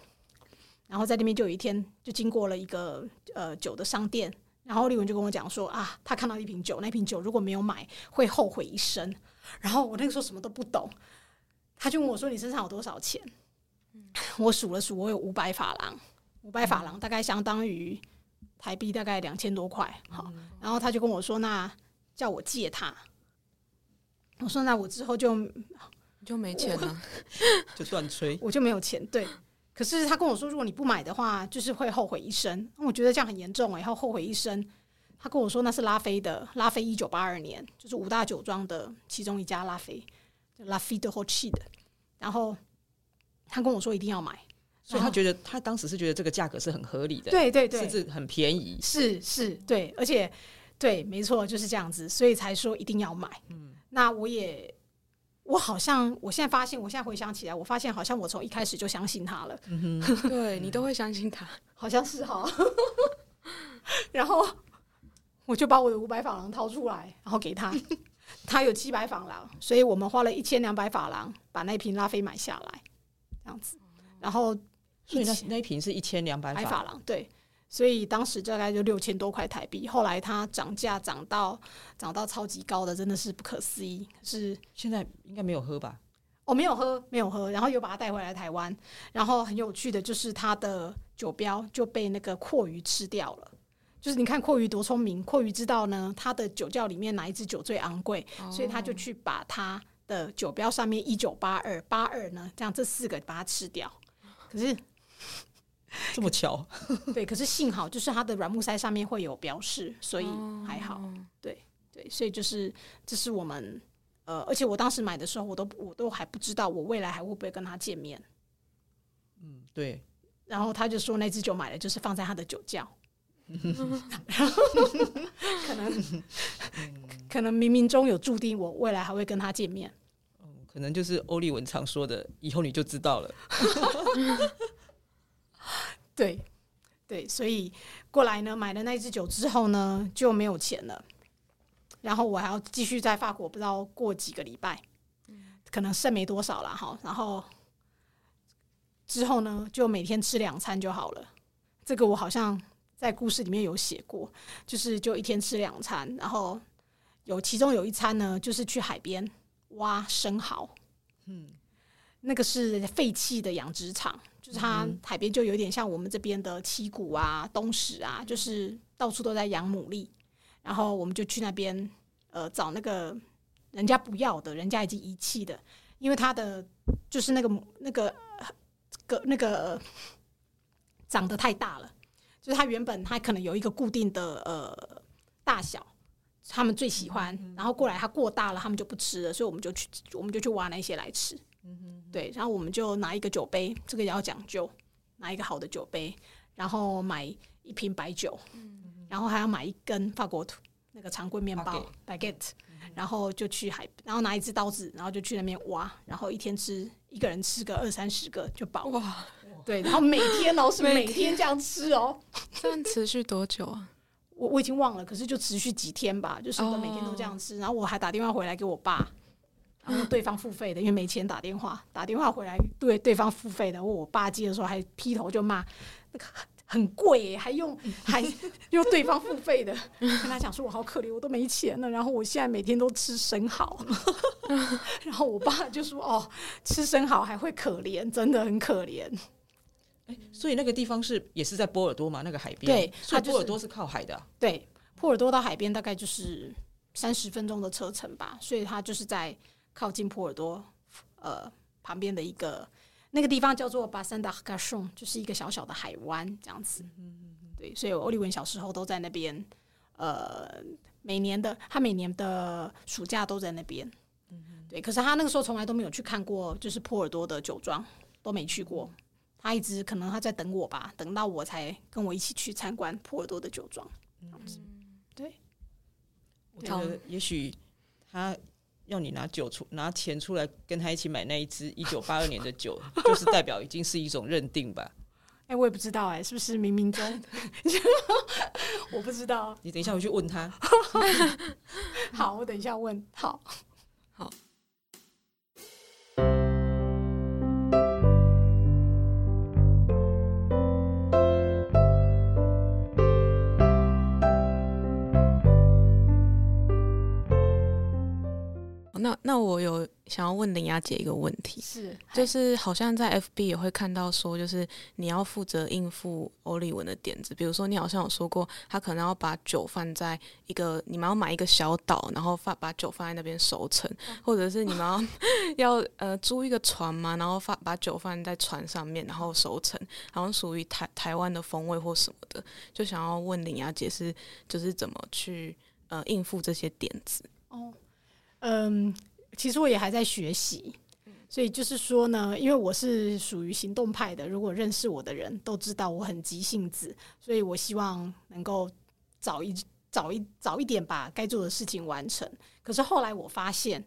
Speaker 1: 然后在那边就有一天，就经过了一个呃酒的商店，然后欧丽文就跟我讲说啊，他看到一瓶酒，那瓶酒如果没有买，会后悔一生。然后我那个时候什么都不懂，他就问我说：“你身上有多少钱？”我数了数，我有五百法郎，五百法郎大概相当于台币大概两千多块。好，然后他就跟我说：“那叫我借他。”我说：“那我之后就
Speaker 3: 就没钱了。
Speaker 2: 就断吹。
Speaker 1: 我就没有钱。”对，可是他跟我说，如果你不买的话，就是会后悔一生。我觉得这样很严重哎，然后后悔一生。他跟我说那是拉菲的，拉菲一九八二年，就是五大酒庄的其中一家拉菲，拉菲的 h o c h 的。然后他跟我说一定要买，
Speaker 2: 所以他觉得他当时是觉得这个价格是很合理的，
Speaker 1: 对对对，
Speaker 2: 甚至很便宜。
Speaker 1: 是是，对，而且对，没错，就是这样子，所以才说一定要买。嗯，那我也，我好像，我现在发现，我现在回想起来，我发现好像我从一开始就相信他了，
Speaker 3: 对你都会相信他。
Speaker 1: 好像是哈。然后我就把我的五百法郎掏出来，然后给他，他有七百法郎，所以我们花了一千两百法郎把那瓶拉菲买下来，这样子，然后
Speaker 2: 所以那那一瓶是一千两百法，
Speaker 1: 郎，对，所以当时大概就六千多块台币。后来它涨价涨到涨到超级高的，真的是不可思议。可是
Speaker 2: 现在应该没有喝吧？
Speaker 1: 我、哦、没有喝，没有喝，然后又把它带回来台湾。然后很有趣的就是它的酒标就被那个阔鱼吃掉了。就是你看阔鱼多聪明，阔鱼知道呢它的酒窖里面哪一支酒最昂贵，所以他就去把它的酒标上面一九八二八二呢，这样这四个把它吃掉。可是
Speaker 2: 这么巧，
Speaker 1: 对，可是幸好就是它的软木塞上面会有标示，所以还好。
Speaker 3: 哦
Speaker 1: 对，所以就是这是我们呃，而且我当时买的时候，我都我都还不知道我未来还会不会跟他见面。
Speaker 2: 嗯，对，
Speaker 1: 然后他就说那只酒买了，就是放在他的酒窖。可能可能冥冥中有注定，我未来还会跟他见面。
Speaker 2: 可能就是欧丽文常说的，以后你就知道了。
Speaker 1: 对对，所以过来呢，买了那支酒之后呢，就没有钱了。然后我还要继续在法国，不知道过几个礼拜，可能剩没多少了哈。然后之后呢，就每天吃两餐就好了。这个我好像在故事里面有写过，就是就一天吃两餐，然后有其中有一餐呢，就是去海边挖生蚝。嗯，那个是废弃的养殖场，就是它海边就有点像我们这边的七股啊、东石啊，就是到处都在养牡蛎。然后我们就去那边，呃，找那个人家不要的，人家已经遗弃的，因为它的就是那个那个个那个长得太大了，就是它原本它可能有一个固定的呃大小，他们最喜欢，然后过来它过大了，他们就不吃了，所以我们就去我们就去挖那些来吃。对，然后我们就拿一个酒杯，这个也要讲究，拿一个好的酒杯，然后买一瓶白酒，然后还要买一根法国土那个长棍面包 baguette，然后就去海，然后拿一只刀子，然后就去那边挖，然后一天吃一个人吃个二三十个就饱。
Speaker 3: 哇，
Speaker 1: 对，然后每天哦是
Speaker 3: 每
Speaker 1: 每天这样吃哦，
Speaker 3: 这样持续多久啊？
Speaker 1: 我我已经忘了，可是就持续几天吧，就是
Speaker 3: 哦
Speaker 1: 每天都这样吃，然后我还打电话回来给我爸。然后对方付费的，因为没钱打电话，打电话回来对对方付费的，我我爸接的时候还劈头就骂，那个很很贵耶，还用还 用对方付费的，跟他讲说我好可怜，我都没钱了，然后我现在每天都吃生蚝，然后我爸就说哦，吃生蚝还会可怜，真的很可怜。
Speaker 2: 所以那个地方是也是在波尔多嘛，那个海边。
Speaker 1: 对
Speaker 2: 所以
Speaker 1: 它就是
Speaker 2: 波尔多是靠海的啊、
Speaker 1: 对，波尔多到海边大概就是三十分钟的车程吧，所以它就是在靠近波尔多呃旁边的一个那个地方叫做巴山达卡松，就是一个小小的海湾这样子。对，所以欧利文小时候都在那边，呃，每年的他每年的暑假都在那边。对，可是他那个时候从来都没有去看过，就是波尔多的酒庄都没去过。他一直可能他在等我吧，等到我才跟我一起去参观波尔多的酒庄。这样子，对，
Speaker 2: 我觉得也许他要你拿酒出拿钱出来跟他一起买那一支一九八二年的酒，就是代表已经是一种认定吧。
Speaker 1: 哎、我也不知道哎、是不是冥冥中？我不知道。
Speaker 2: 你等一下我去问他，
Speaker 1: 好，我等一下问。好好，
Speaker 3: 那那我有想要问林雅姐一个问题，
Speaker 1: 是
Speaker 3: 就是好像在 FB 也会看到说，就是你要负责应付欧丽文的点子，比如说你好像有说过，他可能要把酒放在一个你们要买一个小岛，然后放把酒放在那边熟成，或者是你们要 要呃租一个船嘛，然后放把酒放在船上面，然后熟成，好像属于台台湾的风味或什么的，就想要问林雅姐是就是怎么去呃应付这些点子。
Speaker 1: 哦，嗯，其实我也还在学习，所以就是说呢，因为我是属于行动派的，如果认识我的人都知道我很急性子，所以我希望能够早一早一早一点把该做的事情完成。可是后来我发现，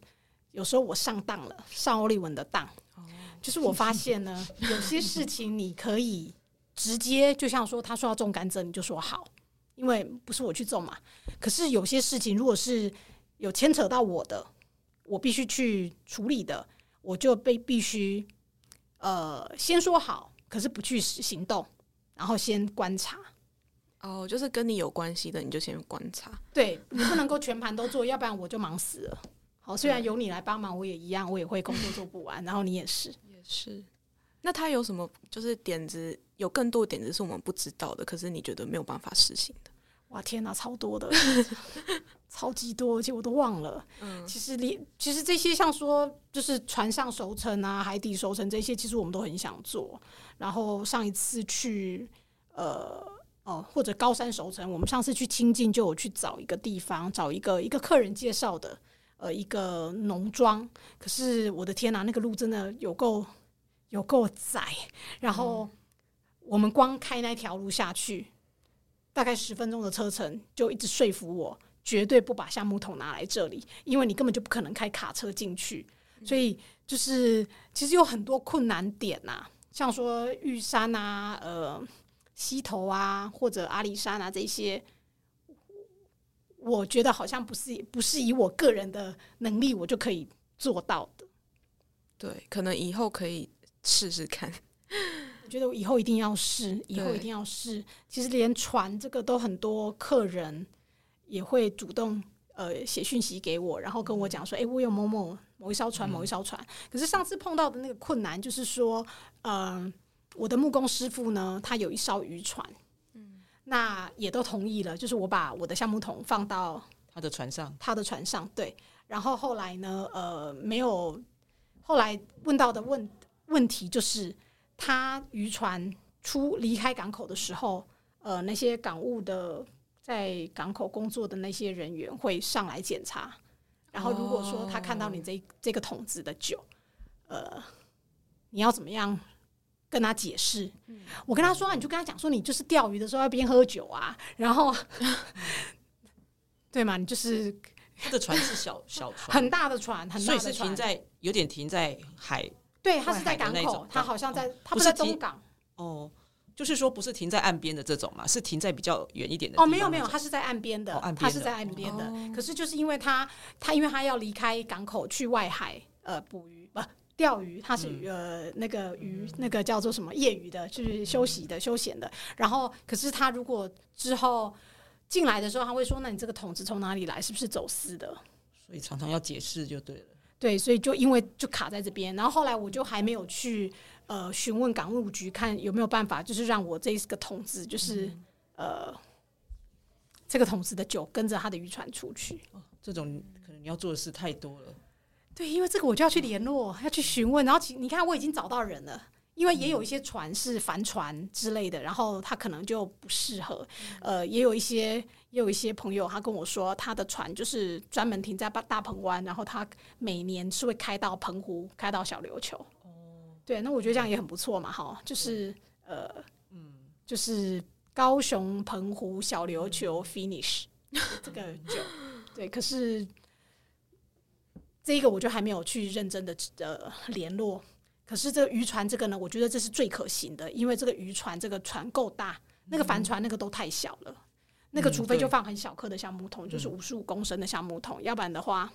Speaker 1: 有时候我上当了，上欧利文的当，就是我发现呢，有些事情你可以直接，就像说他说要种甘蔗，你就说好，因为不是我去种嘛。可是有些事情，如果是有牵扯到我的，我必须去处理的，我就被必须呃先说好，可是不去行动，然后先观察。
Speaker 3: 哦，就是跟你有关系的，你就先观察。
Speaker 1: 对你不能够全盘都做，要不然我就忙死了。好，虽然由你来帮忙，我也一样，我也会工作做不完，然后你也是。
Speaker 3: 也是。那他有什么就是点子？有更多点子是我们不知道的，可是你觉得没有办法实行的？
Speaker 1: 哇，天哪，超多的，超级多，而且我都忘了。嗯其实连其实这些像说就是船上熟成啊、海底熟成这些，其实我们都很想做。然后上一次去呃哦或者高山熟成，我们上次去清境就有去找一个地方，找一个一个客人介绍的呃一个农庄。可是我的天哪，那个路真的有够有够窄，然后我们光开那条路下去。大概十分钟的车程，就一直说服我绝对不把橡木桶拿来这里，因为你根本就不可能开卡车进去。所以就是其实有很多困难点呐、像说玉山啊、呃溪头啊，或者阿里山啊这些，我觉得好像不是不是以我个人的能力我就可以做到的。
Speaker 3: 对，可能以后可以试试看。
Speaker 1: 我觉得我以后一定要试，以后一定要试。其实连船这个都很多客人也会主动呃写讯息给我，然后跟我讲说，哎、我有某某某一艘船，某一艘船。可是上次碰到的那个困难就是说，嗯、我的木工师傅呢，他有一艘渔船，嗯。那也都同意了，就是我把我的橡木桶放到
Speaker 2: 他的船上，
Speaker 1: 他的船上，对。然后后来呢，呃，没有，后来问到的问问题就是，他渔船出离开港口的时候，呃，那些港务的在港口工作的那些人员会上来检查，然后如果说他看到你这这个桶子的酒，呃，你要怎么样？跟他解释，我跟他说、啊，你就跟他讲说，你就是钓鱼的时候要边喝酒啊，然后，对嘛，你就是
Speaker 2: 他的船是小小船，
Speaker 1: 很大的船，很大
Speaker 2: 所以是停在有点停在海
Speaker 1: 对，他是在
Speaker 2: 外海的
Speaker 1: 港口
Speaker 2: 那种，
Speaker 1: 他好像在，他不
Speaker 2: 不是
Speaker 1: 在东港
Speaker 2: 哦，就是说不是停在岸边的这种嘛，是停在比较远一点的
Speaker 1: 哦，没有没有，他是在岸边的，
Speaker 2: 哦岸边的
Speaker 1: 他是在岸边的。可是就是因为他他因为他要离开港口去外海呃捕鱼不。钓鱼，他是、
Speaker 2: 嗯
Speaker 1: 呃那个鱼，那个叫做什么业余的，就是休息的、休闲的。然后，可是他如果之后进来的时候，他会说：“那你这个桶子从哪里来？是不是走私的？”
Speaker 2: 所以常常要解释就对了。
Speaker 1: 对，所以就因为就卡在这边，然后后来我就还没有去呃询问港务局看有没有办法，就是让我这个桶子就是、呃这个桶子的酒跟着他的渔船出去。
Speaker 2: 这种可能你要做的事太多了，
Speaker 1: 对，因为这个我就要去联络，要去询问，然后你看我已经找到人了。因为也有一些船是帆船之类的，然后他可能就不适合。呃，也有一些也有一些朋友，他跟我说，他的船就是专门停在大大鹏湾，然后他每年是会开到澎湖，开到小琉球。哦，对，那我觉得这样也很不错嘛，哈，就是呃，嗯，就是高雄、澎湖、小琉球 finish 这个酒，对，可是这一个我就还没有去认真的呃联络。可是这个渔船这个呢，我觉得这是最可行的，因为这个渔船这个船够大，那个帆船那个都太小了，那个
Speaker 2: 嗯
Speaker 1: 除非就放很小颗的橡木桶，就是五十五公升的橡木桶，要不然的话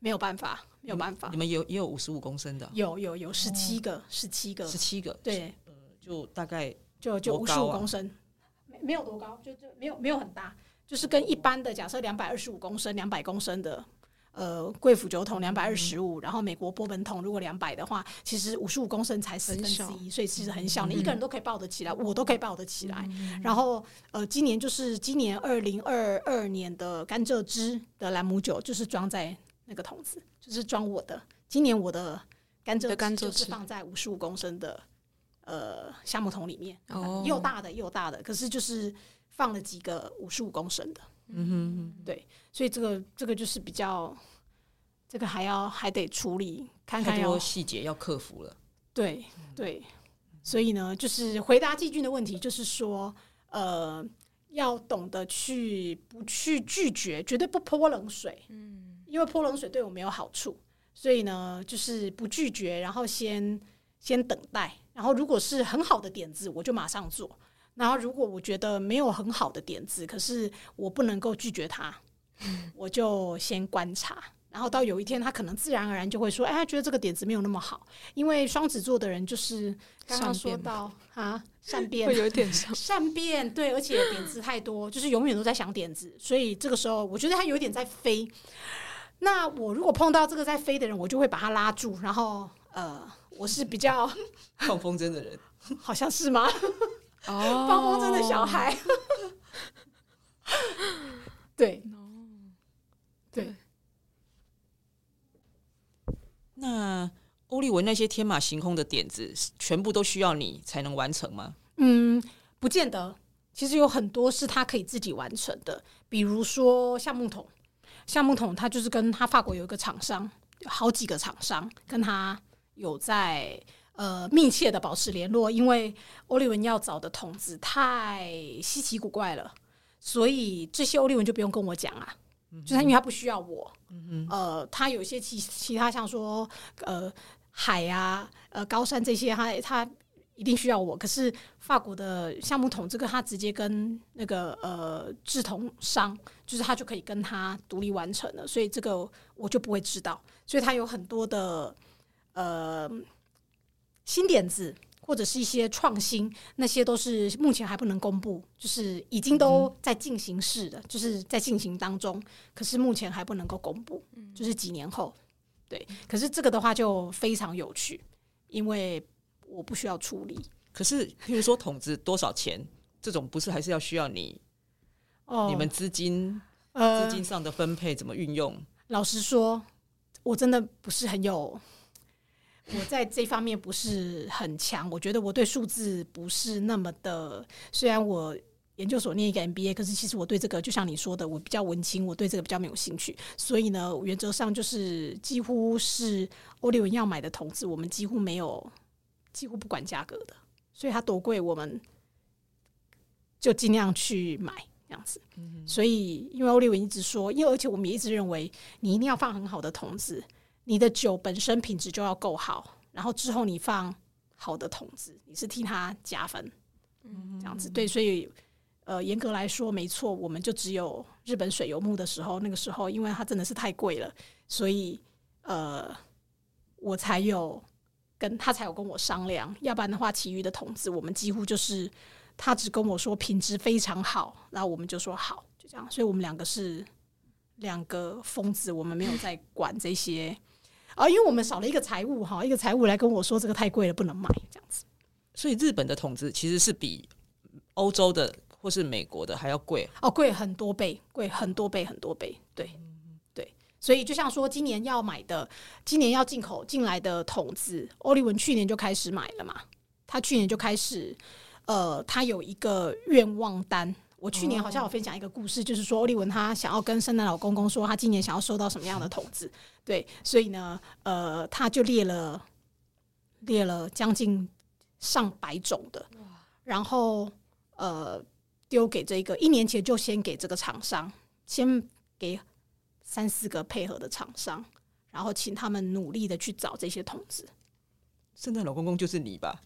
Speaker 1: 没有办法，没有办法。
Speaker 2: 你。们有也有五十五公升的，
Speaker 1: 有有有十七个，十七个，
Speaker 2: 十七个，
Speaker 1: 对，
Speaker 2: 就大概
Speaker 1: 就就五十五公升，没没有多高，就就没有没有很大，就是跟一般的假设两百二十五公升、两百公升的。呃，贵腐酒桶两百二十五，然后美国波本桶如果两百的话，其实五十五公升才四分之一，所以其实很小，你一个人都可以抱得起来，我都可以抱得起来。然后呃，今年就是今年二零二二年的甘蔗汁的兰姆酒，就是装在那个桶子，就是装我的。今年我的甘蔗
Speaker 3: 甘蔗是
Speaker 1: 放在五十五公升的呃橡木桶里面，
Speaker 3: 哦
Speaker 1: 也有大的又大的，可是就是放了几个五十五公升的，
Speaker 2: 嗯哼，
Speaker 1: 对，所以这个这个就是比较，这个还要还得处理，看看要
Speaker 2: 细节要克服了。
Speaker 1: 对对，所以呢，就是回答季军的问题，就是说，呃，要懂得去不去拒绝，绝对不泼冷水，嗯，因为泼冷水对我没有好处，所以呢，就是不拒绝，然后先先等待，然后如果是很好的点子，我就马上做。然后，如果我觉得没有很好的点子，可是我不能够拒绝他，我就先观察。然后到有一天，他可能自然而然就会说：“哎，他觉得这个点子没有那么好。”因为双子座的人就是刚刚说到啊，善 变
Speaker 3: 会有一点像
Speaker 1: 善变，对，而且点子太多，就是永远都在想点子，所以这个时候我觉得他有一点在飞。那我如果碰到这个在飞的人，我就会把他拉住，然后呃，我是比较
Speaker 2: 放风筝的人，
Speaker 1: 好像是吗？
Speaker 3: 哦。
Speaker 1: 放风筝的小孩，对。对，
Speaker 2: 那欧利文那些天马行空的点子，全部都需要你才能完成吗？
Speaker 1: 嗯，不见得。其实有很多是他可以自己完成的，比如说橡木桶，橡木桶他就是跟他法国有一个厂商，好几个厂商跟他有在呃密切的保持联络，因为欧利文要找的桶子太稀奇古怪了，所以这些欧利文就不用跟我讲啊，就是因为他不需要我，呃，他有一些其其他像说呃海啊、呃高山这些，他他一定需要我。可是法国的橡木桶这个，他直接跟那个呃制桶商，就是他就可以跟他独立完成了，所以这个我就不会知道。所以他有很多的呃新点子，或者是一些创新，那些都是目前还不能公布，就是已经都在进行式的，就是在进行当中，可是目前还不能够公布，就是几年后，对。可是这个的话就非常有趣，因为我不需要处理。
Speaker 2: 可是，譬如说筒子多少钱，这种不是还是要需要你
Speaker 1: 哦，
Speaker 2: 你们资金
Speaker 1: 呃
Speaker 2: 资金上的分配怎么运用？
Speaker 1: 老实说，我真的不是很有，我在这方面不是很强。我觉得我对数字不是那么的，虽然我研究所念一个 MBA，可是其实我对这个就像你说的，我比较文青，我对这个比较没有兴趣。所以呢，原则上就是几乎是欧利文要买的筒子，我们几乎没有，几乎不管价格的。所以它多贵，我们就尽量去买这样子。所以，因为欧利文一直说，因为而且我们也一直认为，你一定要放很好的桶子，你的酒本身品质就要够好，然后之后你放好的桶子，你是替它加分，这样子对。所以，呃，严格来说，没错，我们就只有日本水油木的时候，那个时候因为它真的是太贵了，所以呃，我才有跟他才有跟我商量，要不然的话，其余的筒子我们几乎就是他只跟我说品质非常好，然后我们就说好，就这样。所以我们两个是两个疯子，我们没有在管这些啊，因为我们少了一个财务哈，一个财务来跟我说这个太贵了，不能买这样子。
Speaker 2: 所以日本的筒子其实是比欧洲的或是美国的还要贵。
Speaker 1: 哦，贵很多倍，贵很多倍，很多倍，对对。所以就像说，今年要买的，今年要进口进来的桶子，欧利文去年就开始买了嘛，他去年就开始，呃，他有一个愿望单。我去年好像有分享一个故事，就是说欧利文他想要跟圣诞老公公说，他今年想要收到什么样的桶子，对，所以呢，呃，他就列了列了将近上百种的，然后呃丢给这个一年前就先给这个厂商，先给三四个配合的厂商，然后请他们努力的去找这些桶子。
Speaker 2: 圣诞老公公就是你吧？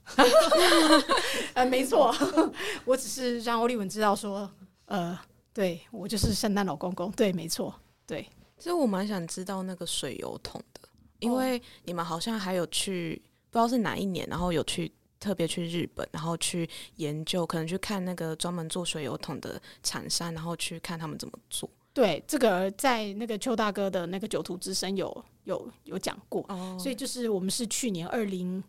Speaker 1: 呃，没错，我只是让欧利文知道说，呃，对我就是圣诞老公公，对，没错，对。
Speaker 3: 其实我蛮想知道那个水油桶的，因为你们好像还有去不知道是哪一年，然后有去特别去日本，然后去研究，可能去看那个专门做水油桶的厂商，然后去看他们怎么做。
Speaker 1: 对，这个在那个邱大哥的那个九图之声有有有讲过，
Speaker 3: 哦
Speaker 1: 所以就是我们是去年二零，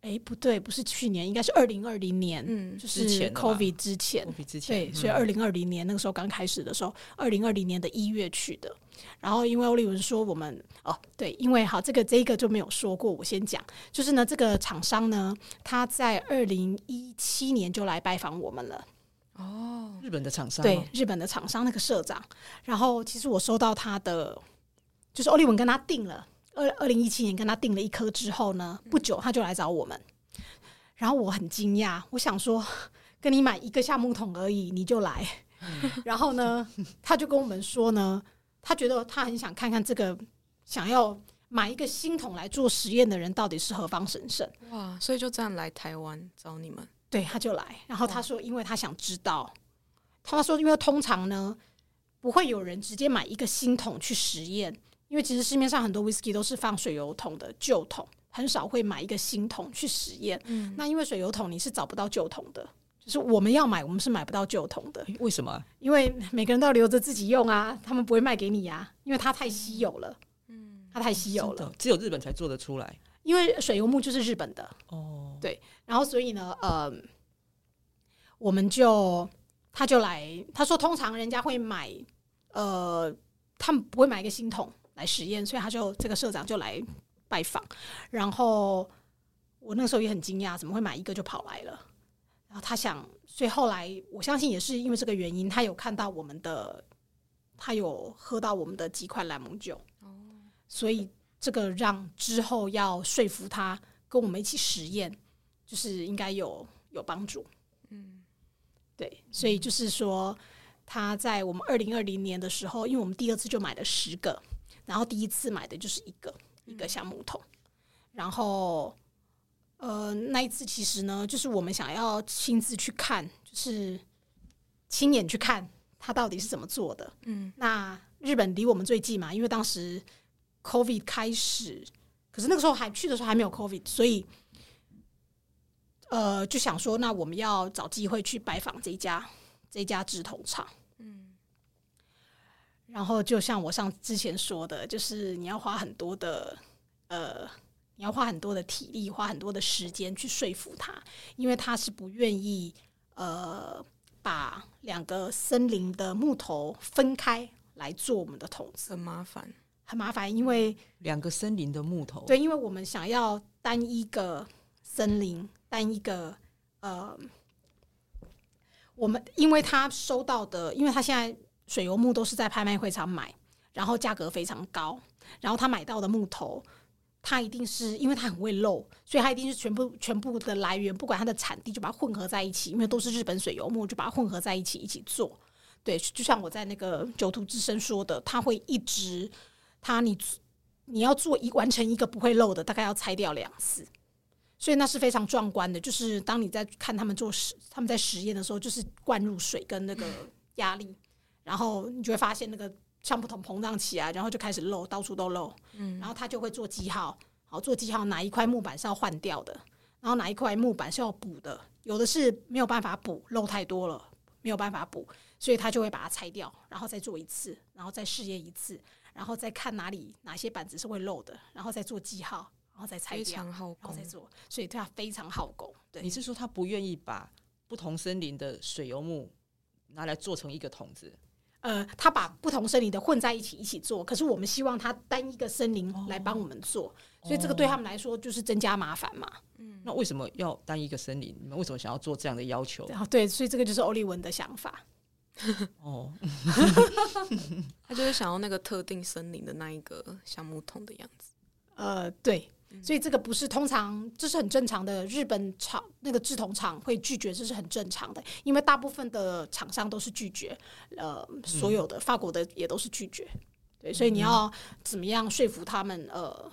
Speaker 1: 哎，不对，不是去年，应该是二零二零年，
Speaker 3: 嗯
Speaker 1: 就是 COVID 之前
Speaker 2: 我，比之前
Speaker 1: 对，所以二零二零年那个时候刚开始的时候，二零二零年的一月去的。然后因为欧利文说我们哦，对，因为好这个这个就没有说过，我先讲，就是呢，这个厂商呢，他在二零一七年就来拜访我们了。
Speaker 3: 哦，
Speaker 2: 日本的厂商
Speaker 1: 对，日本的厂商那个社长。然后其实我收到他的，就是欧利文跟他定了，二二零一七年跟他订了一颗之后呢，不久他就来找我们。然后我很惊讶，我想说跟你买一个橡木桶而已，你就来。然后呢，他就跟我们说呢，他觉得他很想看看这个想要买一个新桶来做实验的人到底是何方神圣。
Speaker 3: 哇，所以就这样来台湾找你们。
Speaker 1: 对，他就来，然后他说，因为他想知道，他说，因为通常呢，不会有人直接买一个新桶去实验，因为其实市面上很多 whisky 都是放水油桶的旧桶，很少会买一个新桶去实验。
Speaker 3: 嗯，
Speaker 1: 那因为水油桶你是找不到旧桶的，就是我们要买，我们是买不到旧桶的，
Speaker 2: 为什么啊？
Speaker 1: 因为每个人都要留着自己用啊，他们不会卖给你呀、因为它太稀有了，
Speaker 3: 嗯，
Speaker 1: 它太稀有了，
Speaker 2: 只有日本才做得出来
Speaker 1: 因为水油木就是日本的，
Speaker 2: 哦。
Speaker 1: 对然后所以呢，呃，我们就他就来，他说通常人家会买，呃，他们不会买一个新桶来实验，所以他就这个社长就来拜访，然后我那时候也很惊讶，怎么会买一个就跑来了？然后他想，所以后来我相信也是因为这个原因，他有看到我们的，他有喝到我们的几款朗姆酒，哦所以这个让之后要说服他跟我们一起实验，就是应该有有帮助。
Speaker 3: 嗯，
Speaker 1: 对，所以就是说，他在我们二零二零年的时候，因为我们第二次就买了十个，然后第一次买的就是一个一个橡木桶，然后呃那一次其实呢，就是我们想要亲自去看，就是亲眼去看他到底是怎么做的。
Speaker 3: 嗯，
Speaker 1: 那日本离我们最近嘛，因为当时 COVID 开始，可是那个时候还去的时候还没有 COVID，所以呃，就想说，那我们要找机会去拜访这家这家制铜厂。嗯，然后就像我上之前说的，就是你要花很多的呃，你要花很多的体力，花很多的时间去说服他，因为他是不愿意呃把两个森林的木头分开来做我们的桶子，
Speaker 3: 很麻烦。
Speaker 1: 很麻烦，因为
Speaker 2: 两个森林的木头，
Speaker 1: 对，因为我们想要单一个森林，单一个呃，我们因为他收到的，因为他现在水油木都是在拍卖会场买，然后价格非常高，然后他买到的木头，他一定是因为他很会漏，所以他一定是全部全部的来源，不管它的产地，就把它混合在一起，因为都是日本水油木，就把它混合在一起一起做。对，就像我在那个九图之声说的，他会一直。他你你要做一完成一个不会漏的，大概要拆掉两次，所以那是非常壮观的。就是当你在看他们做实他们在实验的时候，就是灌入水跟那个压力，然后你就会发现那个橡木桶膨胀起来，然后就开始漏，到处都漏。嗯，然后他就会做记号，好做记号哪一块木板是要换掉的，然后哪一块木板是要补的，有的是没有办法补，漏太多了没有办法补，所以他就会把它拆掉，然后再做一次，然后再试验一次。然后再看哪里哪些板子是会漏的，然后再做记号，然后再拆掉，然后再做，所以对他非常好工。对，
Speaker 2: 你是说他不愿意把不同森林的水油木拿来做成一个桶子？
Speaker 1: 呃，他把不同森林的混在一起一起做，可是我们希望他单一个森林来帮我们做，所以这个对他们来说就是增加麻烦嘛。
Speaker 2: 嗯，那为什么要单一个森林？你们为什么想要做这样的要求？
Speaker 1: 对，所以这个就是欧利文的想法。
Speaker 3: 哦，他就是想要那个特定森林的那一个橡木桶的样子。
Speaker 1: 呃，对，所以这个不是通常，这是很正常的。日本厂那个制铜厂会拒绝，这是很正常的，因为大部分的厂商都是拒绝。呃，所有的法国的也都是拒绝。对，所以你要怎么样说服他们？呃，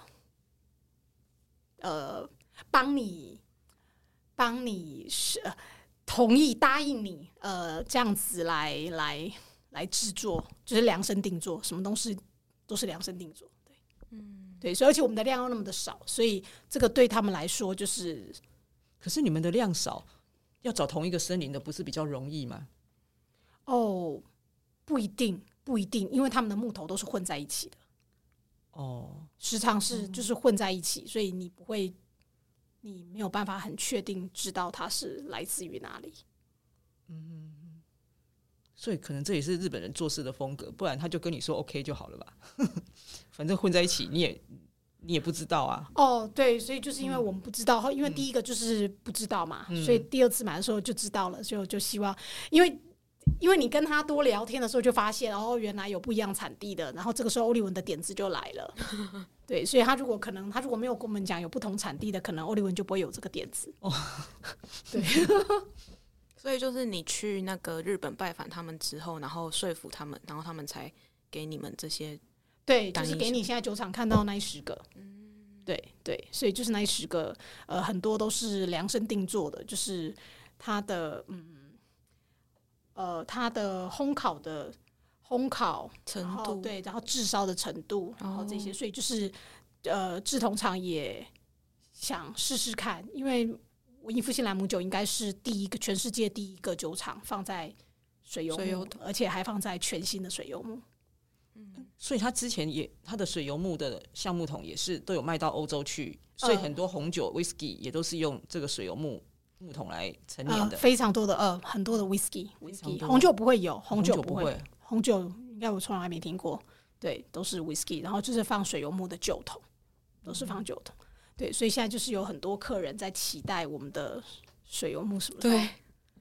Speaker 1: 呃，帮你，帮你是。同意答应你，呃，这样子来来来制作，就是量身定做，什么东西都是量身定做，对，嗯，对，所以而且我们的量又那么的少，所以这个对他们来说就是，
Speaker 2: 可是你们的量少，要找同一个森林的不是比较容易吗？
Speaker 1: 哦，不一定，不一定，因为他们的木头都是混在一起的，哦，时常是就是混在一起，所以你不会。你没有办法很确定知道它是来自于哪里，
Speaker 2: 嗯，所以可能这也是日本人做事的风格，不然他就跟你说 OK 就好了吧，反正混在一起你也你也不知道啊。
Speaker 1: 哦，对，所以就是因为我们不知道，因为第一个就是不知道嘛，所以第二次买的时候就知道了，就就希望因为。因为你跟他多聊天的时候，就发现哦，原来有不一样产地的，然后这个时候欧利文的点子就来了。对，所以他如果可能，他如果没有跟我们讲有不同产地的，可能欧利文就不会有这个点子。哦，对，
Speaker 3: 所以就是你去那个日本拜访他们之后，然后说服他们，然后他们才给你们这些。
Speaker 1: 对，就是给你现在酒厂看到那十个。嗯，对对，所以就是那十个，呃，很多都是量身定做的，就是它的嗯。呃，它的烘烤的烘烤
Speaker 3: 程度，
Speaker 1: 对，然后炙烧的程度，然后这些，所以就是呃，制铜厂也想试试看，因为文艺复兴兰姆酒应该是第一个全世界第一个酒厂放在水油木，而且还放在全新的水油木。
Speaker 2: 嗯，所以他之前也他的水油木的橡木桶也是都有卖到欧洲去，所以很多红酒 whisky 也都是用这个水油木。木桶来陈年的，
Speaker 1: 非常多的呃，很多的 whisky，whisky 红酒不会有，红
Speaker 2: 酒
Speaker 1: 不会，红酒应该我从来没听过，对，都是 whisky，然后就是放水油木的酒桶，都是放酒桶，对，所以现在就是有很多客人在期待我们的水油木什么，
Speaker 3: 对。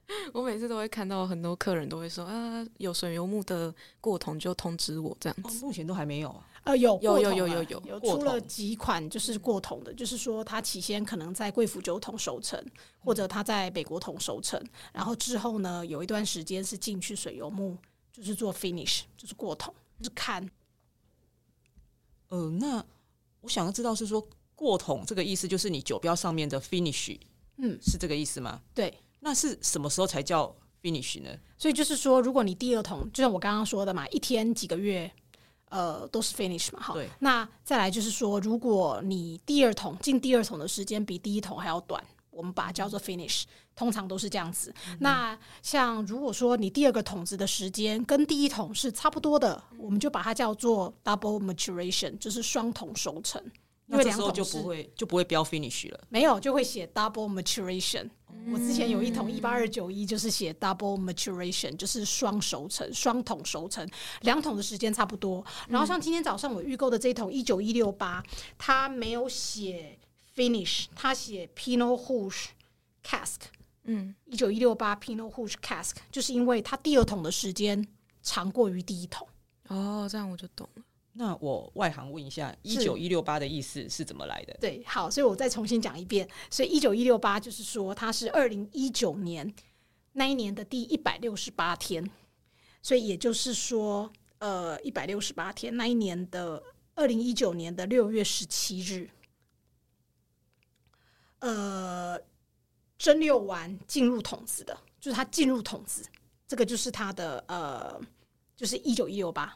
Speaker 3: 我每次都会看到很多客人都会说啊，有水油木的过桶就通知我这样子，
Speaker 2: 目前都还没有啊。
Speaker 1: 呃，有
Speaker 3: 有有有有有。
Speaker 1: 有出了几款，就是过桶的，就是说它起先可能在贵腐酒桶熟成，或者它在北国桶熟成，然后之后呢，有一段时间是进去水油木，就是做 finish，就是过桶，就是看。
Speaker 2: 呃，那我想要知道是说过桶这个意思，就是你酒标上面的 finish，嗯，是这个意思吗？
Speaker 1: 对，
Speaker 2: 那是什么时候才叫 finish 呢？
Speaker 1: 所以就是说，如果你第二桶，就像我刚刚说的嘛，一天几个月。呃，都是 finish 嘛，哈。那再来就是说，如果你第二桶进第二桶的时间比第一桶还要短，我们把它叫做 finish，通常都是这样子。那像如果说你第二个桶子的时间跟第一桶是差不多的，我们就把它叫做 double maturation，就是双桶熟成。因为两桶
Speaker 2: 就不会就不会标 finish 了，
Speaker 1: 没有就会写 double maturation。我之前有一桶一八二九一，就是写 double maturation，就是双熟成、双桶熟成，两桶的时间差不多。然后像今天早上我预购的这一桶一九一六八，它没有写 finish，他写 Pinot Rouge cask。嗯，一九一六八 Pinot Rouge cask，就是因为他第二桶的时间长过于第一桶。
Speaker 3: 哦，这样我就懂了。
Speaker 2: 那我外行问一下，一九一六八的意思是怎么来的？
Speaker 1: 对，好，所以我再重新讲一遍。所以一九一六八就是说，它是二零一九年那一年的第一百六十八天，所以也就是说，呃，一百六十八天那一年的二零一九年的六月十七日，呃，蒸馏完进入桶子的，就是它进入桶子，这个就是它的呃，就是一九一六八。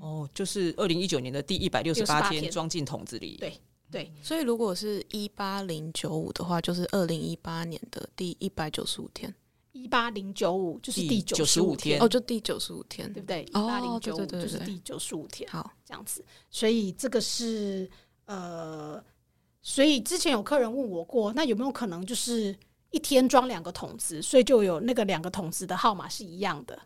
Speaker 2: 哦，就是二零一九年的第一百六十八天装进桶子里。
Speaker 1: 对对，
Speaker 3: 所以如果是一八零九五的话，就是二零一八年的第一百九十五天。
Speaker 1: 一八零九五就是第
Speaker 2: 九十
Speaker 1: 五
Speaker 2: 天
Speaker 3: 哦，就第九十五天，
Speaker 1: 对不对？一八零九五就是第九十五天。
Speaker 3: 好，
Speaker 1: 这样子。所以这个是呃，所以之前有客人问我过，那有没有可能就是一天装两个桶子，所以就有那个两个桶子的号码是一样的？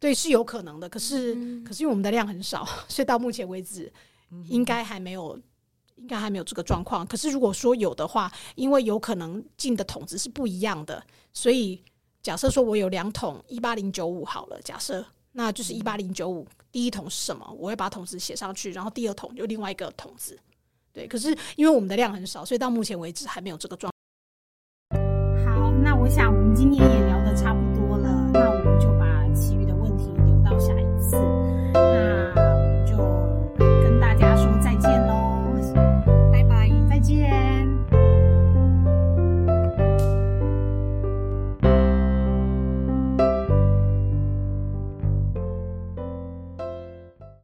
Speaker 1: 对，是有可能的。可是，可是因为我们的量很少，所以到目前为止，应该还没有，应该还没有这个状况。可是如果说有的话，因为有可能进的桶子是不一样的，所以假设说我有两桶一八零九五好了，假设那就是一八零九五，第一桶是什么？我会把桶子写上去，然后第二桶就另外一个桶子。对，可是因为我们的量很少，所以到目前为止还没有这个状。好，那我想我们今天也聊的差不多。